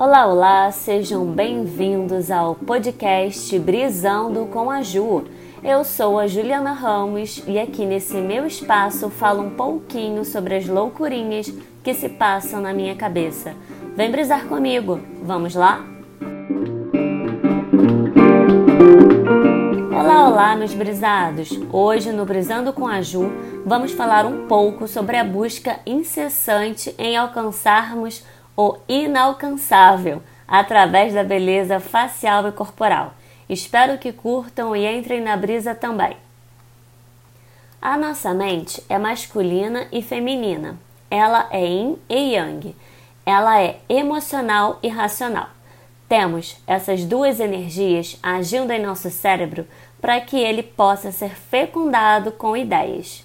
Olá, olá, sejam bem-vindos ao podcast Brisando com a Ju. Eu sou a Juliana Ramos e aqui nesse meu espaço falo um pouquinho sobre as loucurinhas que se passam na minha cabeça. Vem brisar comigo, vamos lá? Olá, olá, meus brisados! Hoje no Brisando com a Ju vamos falar um pouco sobre a busca incessante em alcançarmos o inalcançável através da beleza facial e corporal. Espero que curtam e entrem na brisa também. A nossa mente é masculina e feminina. Ela é yin e yang. Ela é emocional e racional. Temos essas duas energias agindo em nosso cérebro para que ele possa ser fecundado com ideias.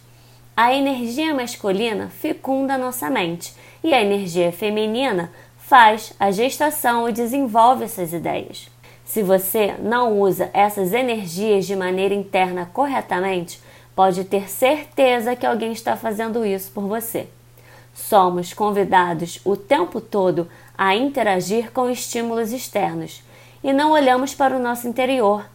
A energia masculina fecunda nossa mente e a energia feminina faz a gestação e desenvolve essas ideias. Se você não usa essas energias de maneira interna corretamente, pode ter certeza que alguém está fazendo isso por você. Somos convidados o tempo todo a interagir com estímulos externos e não olhamos para o nosso interior,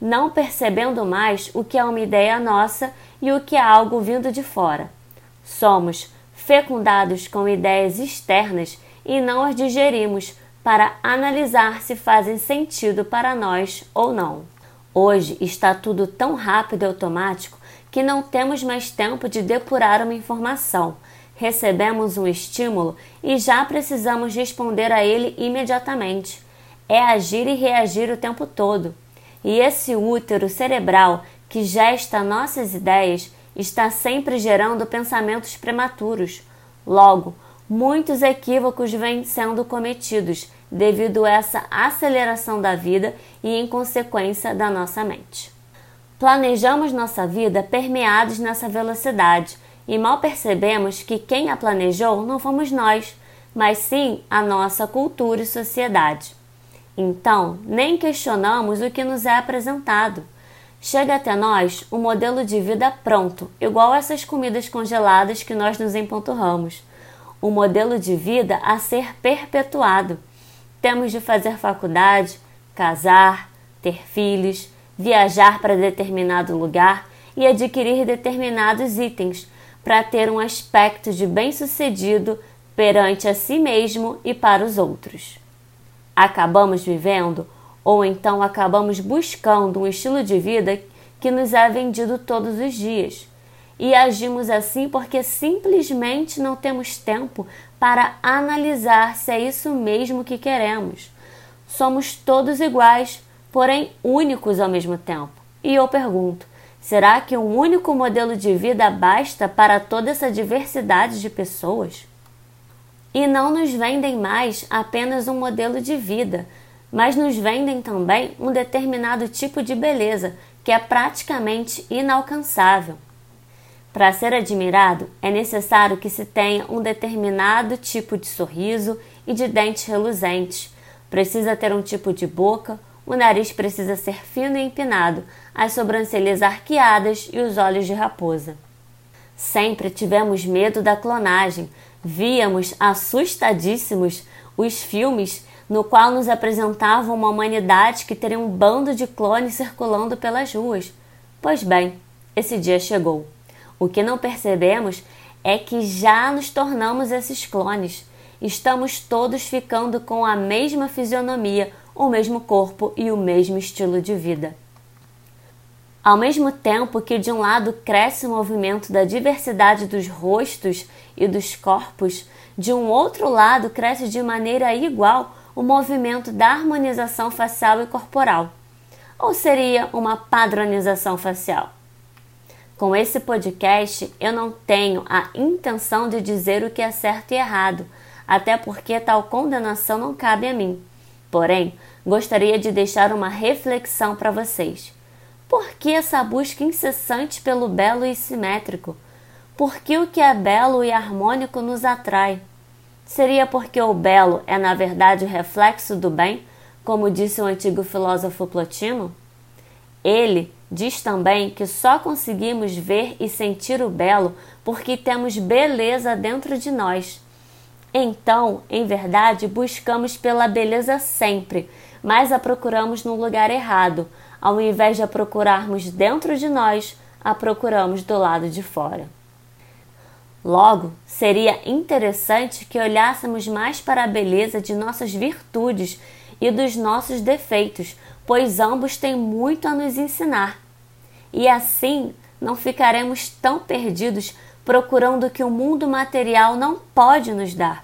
não percebendo mais o que é uma ideia nossa e o que é algo vindo de fora. Somos fecundados com ideias externas e não as digerimos para analisar se fazem sentido para nós ou não. Hoje está tudo tão rápido e automático que não temos mais tempo de depurar uma informação recebemos um estímulo e já precisamos responder a ele imediatamente. É agir e reagir o tempo todo. E esse útero cerebral que gesta nossas ideias está sempre gerando pensamentos prematuros. Logo, muitos equívocos vêm sendo cometidos devido a essa aceleração da vida e em consequência da nossa mente. Planejamos nossa vida permeados nessa velocidade e mal percebemos que quem a planejou não fomos nós, mas sim a nossa cultura e sociedade. Então, nem questionamos o que nos é apresentado. Chega até nós um modelo de vida pronto, igual essas comidas congeladas que nós nos empanturramos. Um modelo de vida a ser perpetuado. Temos de fazer faculdade, casar, ter filhos, viajar para determinado lugar e adquirir determinados itens para ter um aspecto de bem-sucedido perante a si mesmo e para os outros. Acabamos vivendo ou então acabamos buscando um estilo de vida que nos é vendido todos os dias. E agimos assim porque simplesmente não temos tempo para analisar se é isso mesmo que queremos. Somos todos iguais, porém únicos ao mesmo tempo. E eu pergunto: Será que um único modelo de vida basta para toda essa diversidade de pessoas? E não nos vendem mais apenas um modelo de vida, mas nos vendem também um determinado tipo de beleza que é praticamente inalcançável. Para ser admirado, é necessário que se tenha um determinado tipo de sorriso e de dentes reluzentes. Precisa ter um tipo de boca, o nariz precisa ser fino e empinado, as sobrancelhas arqueadas e os olhos de raposa. Sempre tivemos medo da clonagem. Víamos assustadíssimos os filmes no qual nos apresentavam uma humanidade que teria um bando de clones circulando pelas ruas. Pois bem, esse dia chegou. O que não percebemos é que já nos tornamos esses clones. Estamos todos ficando com a mesma fisionomia, o mesmo corpo e o mesmo estilo de vida. Ao mesmo tempo que de um lado cresce o movimento da diversidade dos rostos e dos corpos, de um outro lado cresce de maneira igual o movimento da harmonização facial e corporal. Ou seria uma padronização facial? Com esse podcast, eu não tenho a intenção de dizer o que é certo e errado, até porque tal condenação não cabe a mim. Porém, gostaria de deixar uma reflexão para vocês. Por que essa busca incessante pelo belo e simétrico? Por que o que é belo e harmônico nos atrai? Seria porque o belo é, na verdade, o reflexo do bem, como disse o antigo filósofo Plotino? Ele diz também que só conseguimos ver e sentir o belo porque temos beleza dentro de nós. Então, em verdade, buscamos pela beleza sempre, mas a procuramos no lugar errado. Ao invés de a procurarmos dentro de nós, a procuramos do lado de fora. Logo, seria interessante que olhássemos mais para a beleza de nossas virtudes e dos nossos defeitos, pois ambos têm muito a nos ensinar. E assim não ficaremos tão perdidos procurando o que o mundo material não pode nos dar,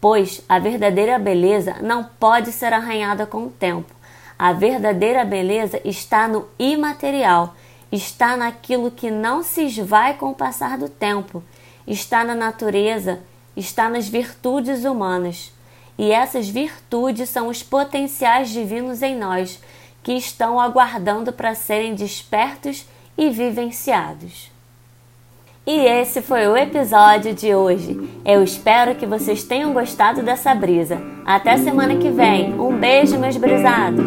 pois a verdadeira beleza não pode ser arranhada com o tempo. A verdadeira beleza está no imaterial, está naquilo que não se esvai com o passar do tempo, está na natureza, está nas virtudes humanas. E essas virtudes são os potenciais divinos em nós, que estão aguardando para serem despertos e vivenciados. E esse foi o episódio de hoje. Eu espero que vocês tenham gostado dessa brisa. Até semana que vem. Um beijo, meus brisados!